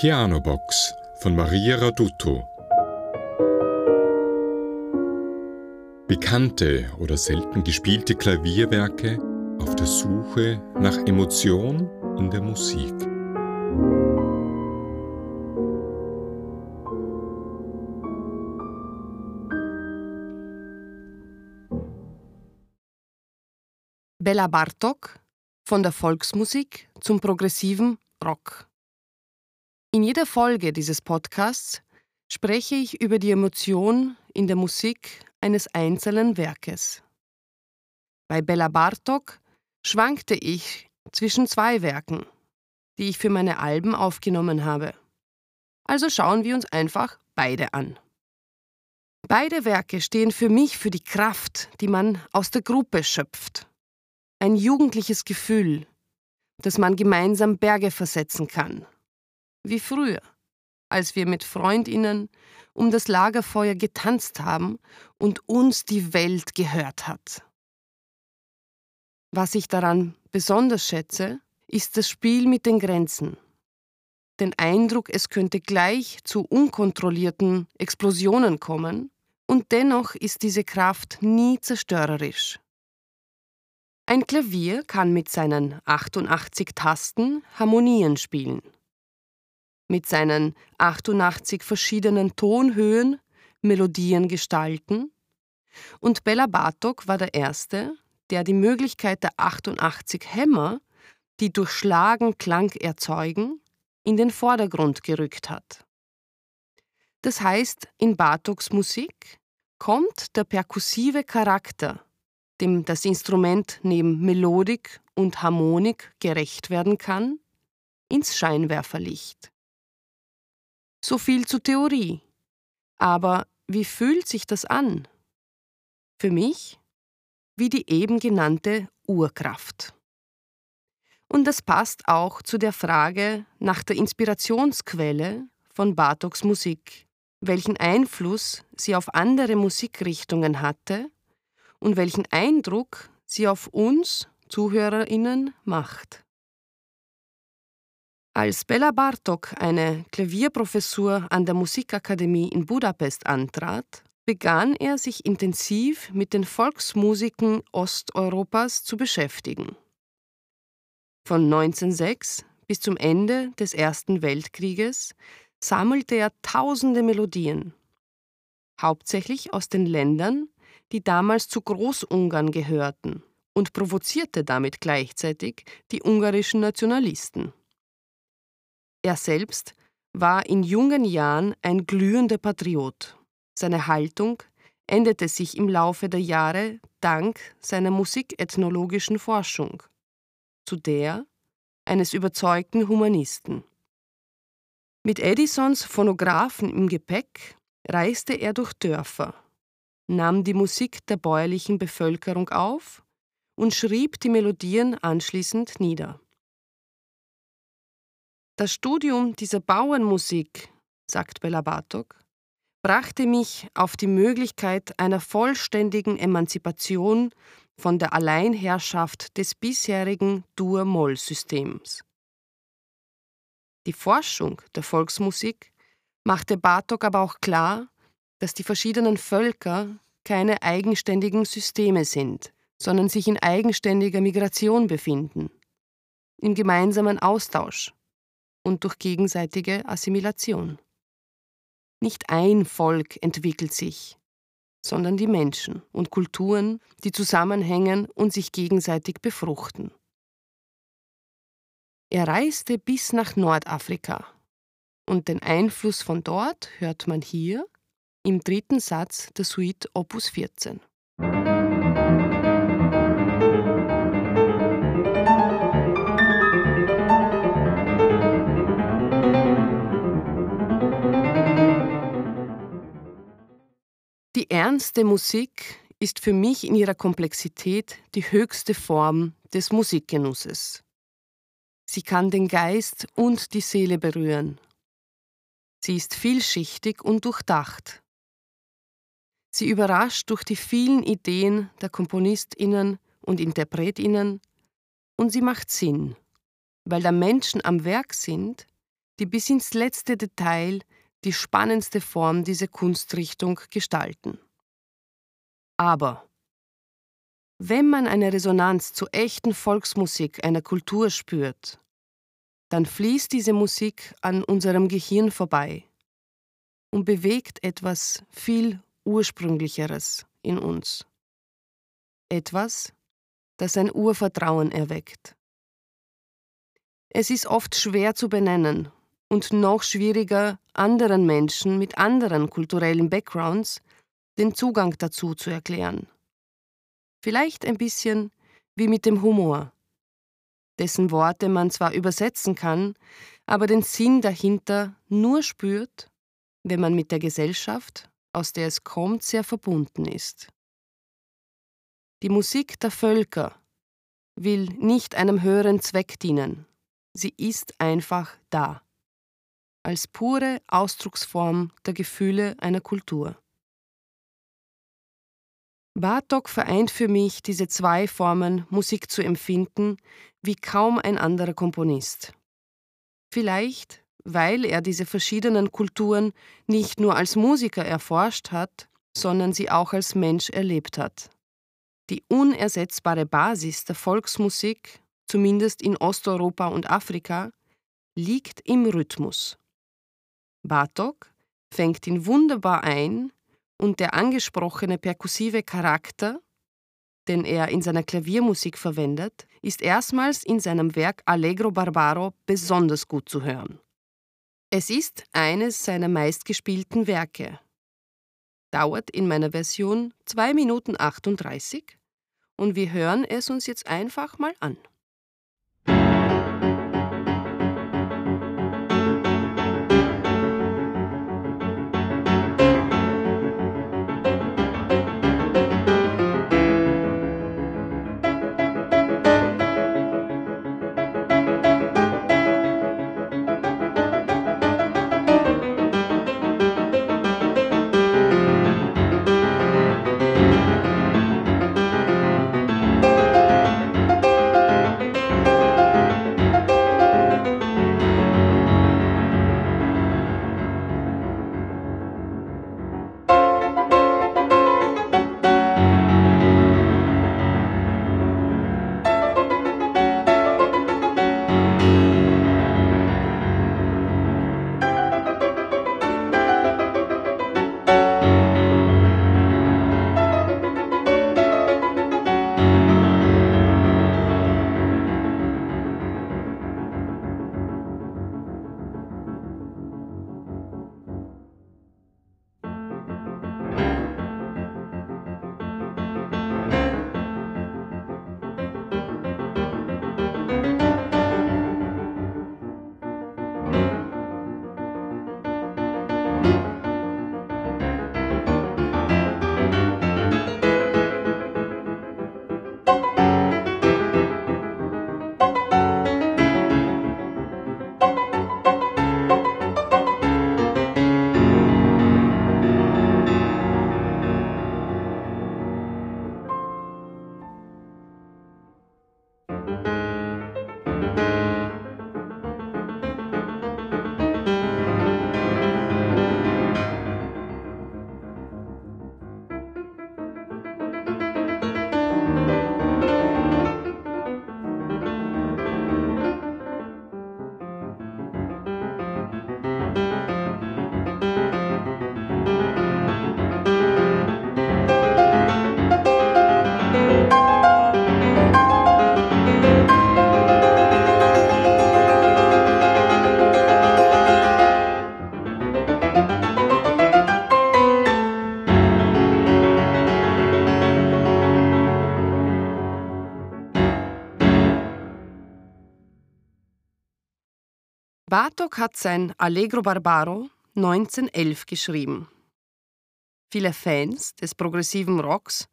Pianobox von Maria Raduto. Bekannte oder selten gespielte Klavierwerke auf der Suche nach Emotion in der Musik. Bella Bartok von der Volksmusik zum progressiven Rock. In jeder Folge dieses Podcasts spreche ich über die Emotion in der Musik eines einzelnen Werkes. Bei Bella Bartok schwankte ich zwischen zwei Werken, die ich für meine Alben aufgenommen habe. Also schauen wir uns einfach beide an. Beide Werke stehen für mich für die Kraft, die man aus der Gruppe schöpft. Ein jugendliches Gefühl, dass man gemeinsam Berge versetzen kann wie früher, als wir mit Freundinnen um das Lagerfeuer getanzt haben und uns die Welt gehört hat. Was ich daran besonders schätze, ist das Spiel mit den Grenzen. Den Eindruck, es könnte gleich zu unkontrollierten Explosionen kommen, und dennoch ist diese Kraft nie zerstörerisch. Ein Klavier kann mit seinen 88 Tasten Harmonien spielen mit seinen 88 verschiedenen Tonhöhen Melodien gestalten, und Bella Bartok war der Erste, der die Möglichkeit der 88 Hämmer, die durch Schlagen Klang erzeugen, in den Vordergrund gerückt hat. Das heißt, in Bartoks Musik kommt der perkussive Charakter, dem das Instrument neben Melodik und Harmonik gerecht werden kann, ins Scheinwerferlicht. So viel zur Theorie. Aber wie fühlt sich das an? Für mich wie die eben genannte Urkraft. Und das passt auch zu der Frage nach der Inspirationsquelle von Bartoks Musik, welchen Einfluss sie auf andere Musikrichtungen hatte und welchen Eindruck sie auf uns Zuhörerinnen macht. Als Bela Bartok eine Klavierprofessur an der Musikakademie in Budapest antrat, begann er sich intensiv mit den Volksmusiken Osteuropas zu beschäftigen. Von 1906 bis zum Ende des Ersten Weltkrieges sammelte er tausende Melodien, hauptsächlich aus den Ländern, die damals zu Großungarn gehörten, und provozierte damit gleichzeitig die ungarischen Nationalisten. Er selbst war in jungen Jahren ein glühender Patriot. Seine Haltung änderte sich im Laufe der Jahre dank seiner musikethnologischen Forschung zu der eines überzeugten Humanisten. Mit Edisons Phonographen im Gepäck reiste er durch Dörfer, nahm die Musik der bäuerlichen Bevölkerung auf und schrieb die Melodien anschließend nieder. Das Studium dieser Bauernmusik, sagt Bela Bartok, brachte mich auf die Möglichkeit einer vollständigen Emanzipation von der Alleinherrschaft des bisherigen Dur-Moll-Systems. Die Forschung der Volksmusik machte Bartok aber auch klar, dass die verschiedenen Völker keine eigenständigen Systeme sind, sondern sich in eigenständiger Migration befinden, im gemeinsamen Austausch und durch gegenseitige Assimilation. Nicht ein Volk entwickelt sich, sondern die Menschen und Kulturen, die zusammenhängen und sich gegenseitig befruchten. Er reiste bis nach Nordafrika und den Einfluss von dort hört man hier im dritten Satz der Suite Opus 14. Die ernste Musik ist für mich in ihrer Komplexität die höchste Form des Musikgenusses. Sie kann den Geist und die Seele berühren. Sie ist vielschichtig und durchdacht. Sie überrascht durch die vielen Ideen der Komponistinnen und Interpretinnen und sie macht Sinn, weil da Menschen am Werk sind, die bis ins letzte Detail die spannendste Form dieser Kunstrichtung gestalten. Aber wenn man eine Resonanz zu echten Volksmusik einer Kultur spürt, dann fließt diese Musik an unserem Gehirn vorbei und bewegt etwas viel Ursprünglicheres in uns. Etwas, das ein Urvertrauen erweckt. Es ist oft schwer zu benennen und noch schwieriger, anderen Menschen mit anderen kulturellen Backgrounds den Zugang dazu zu erklären. Vielleicht ein bisschen wie mit dem Humor, dessen Worte man zwar übersetzen kann, aber den Sinn dahinter nur spürt, wenn man mit der Gesellschaft, aus der es kommt, sehr verbunden ist. Die Musik der Völker will nicht einem höheren Zweck dienen, sie ist einfach da, als pure Ausdrucksform der Gefühle einer Kultur. Bartok vereint für mich diese zwei Formen, Musik zu empfinden, wie kaum ein anderer Komponist. Vielleicht, weil er diese verschiedenen Kulturen nicht nur als Musiker erforscht hat, sondern sie auch als Mensch erlebt hat. Die unersetzbare Basis der Volksmusik, zumindest in Osteuropa und Afrika, liegt im Rhythmus. Bartok fängt ihn wunderbar ein und der angesprochene perkussive Charakter, den er in seiner Klaviermusik verwendet, ist erstmals in seinem Werk Allegro Barbaro besonders gut zu hören. Es ist eines seiner meistgespielten Werke. Dauert in meiner Version 2 Minuten 38 und wir hören es uns jetzt einfach mal an. Bartok hat sein Allegro Barbaro 1911 geschrieben. Viele Fans des progressiven Rocks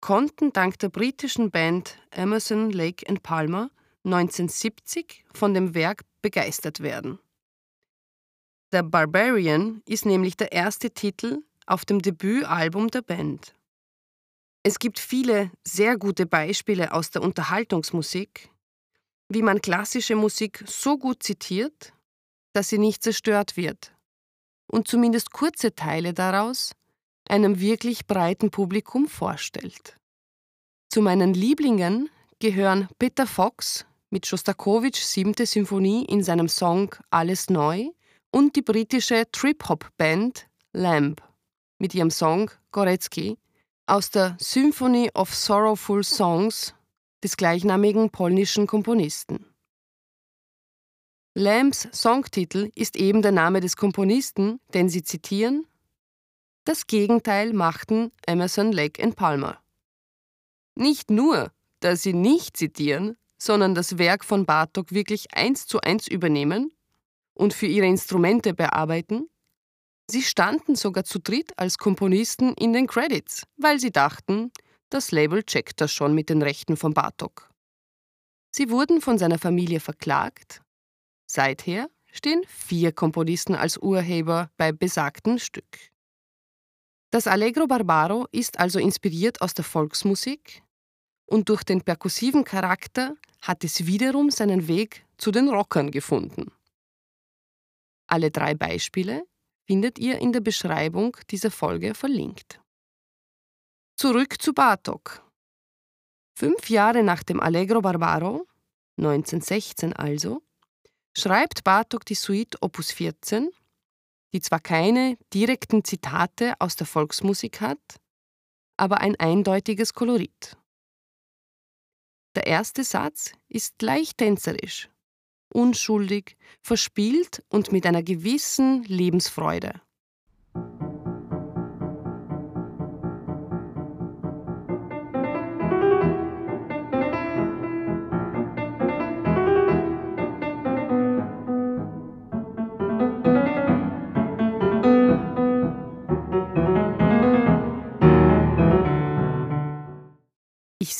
konnten dank der britischen Band Emerson, Lake Palmer 1970 von dem Werk begeistert werden. The Barbarian ist nämlich der erste Titel auf dem Debütalbum der Band. Es gibt viele sehr gute Beispiele aus der Unterhaltungsmusik, wie man klassische Musik so gut zitiert, dass sie nicht zerstört wird und zumindest kurze Teile daraus einem wirklich breiten Publikum vorstellt. Zu meinen Lieblingen gehören Peter Fox mit Schostakowitschs siebte Symphonie in seinem Song Alles Neu und die britische Trip-Hop-Band Lamb mit ihrem Song Goretzky aus der Symphony of Sorrowful Songs des gleichnamigen polnischen Komponisten. Lambs Songtitel ist eben der Name des Komponisten, den sie zitieren. Das Gegenteil machten Emerson, Lake und Palmer. Nicht nur, dass sie nicht zitieren, sondern das Werk von Bartok wirklich eins zu eins übernehmen und für ihre Instrumente bearbeiten, Sie standen sogar zu dritt als Komponisten in den Credits, weil sie dachten, das Label checkt das schon mit den Rechten von Bartok. Sie wurden von seiner Familie verklagt. Seither stehen vier Komponisten als Urheber bei besagten Stück. Das Allegro Barbaro ist also inspiriert aus der Volksmusik und durch den perkussiven Charakter hat es wiederum seinen Weg zu den Rockern gefunden. Alle drei Beispiele findet ihr in der Beschreibung dieser Folge verlinkt. Zurück zu Bartok. Fünf Jahre nach dem Allegro Barbaro, 1916 also, schreibt Bartok die Suite Opus 14, die zwar keine direkten Zitate aus der Volksmusik hat, aber ein eindeutiges Kolorit. Der erste Satz ist leicht tänzerisch unschuldig, verspielt und mit einer gewissen Lebensfreude.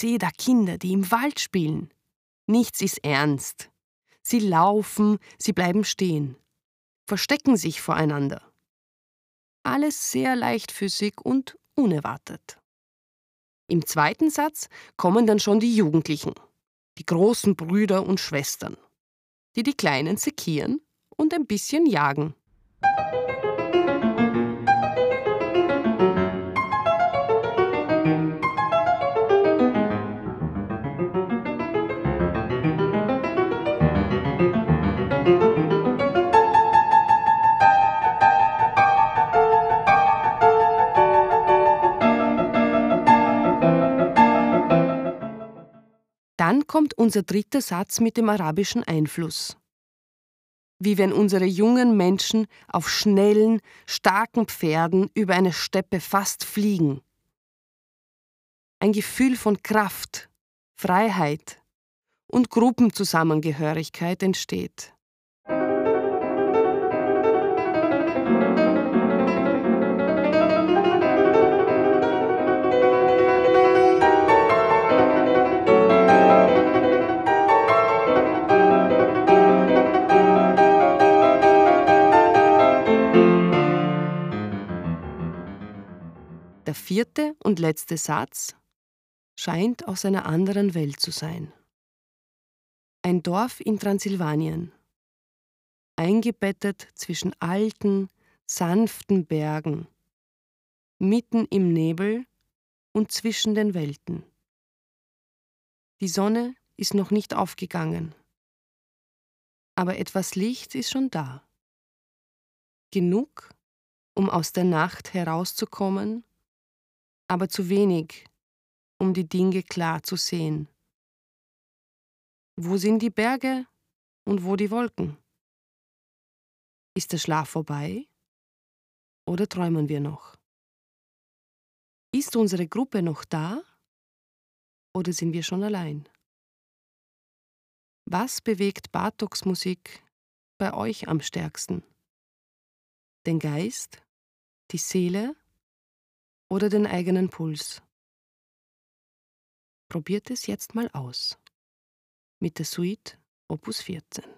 Sehe da Kinder, die im Wald spielen. Nichts ist ernst. Sie laufen, sie bleiben stehen, verstecken sich voreinander. Alles sehr leichtfüßig und unerwartet. Im zweiten Satz kommen dann schon die Jugendlichen, die großen Brüder und Schwestern, die die Kleinen sekieren und ein bisschen jagen. Unser dritter Satz mit dem arabischen Einfluss. Wie wenn unsere jungen Menschen auf schnellen, starken Pferden über eine Steppe fast fliegen. Ein Gefühl von Kraft, Freiheit und Gruppenzusammengehörigkeit entsteht. Vierte und letzte Satz scheint aus einer anderen Welt zu sein. Ein Dorf in Transsilvanien, eingebettet zwischen alten, sanften Bergen, mitten im Nebel und zwischen den Welten. Die Sonne ist noch nicht aufgegangen, aber etwas Licht ist schon da. Genug, um aus der Nacht herauszukommen aber zu wenig, um die Dinge klar zu sehen. Wo sind die Berge und wo die Wolken? Ist der Schlaf vorbei oder träumen wir noch? Ist unsere Gruppe noch da oder sind wir schon allein? Was bewegt Bartoks Musik bei euch am stärksten? Den Geist, die Seele oder den eigenen Puls. Probiert es jetzt mal aus. Mit der Suite Opus 14.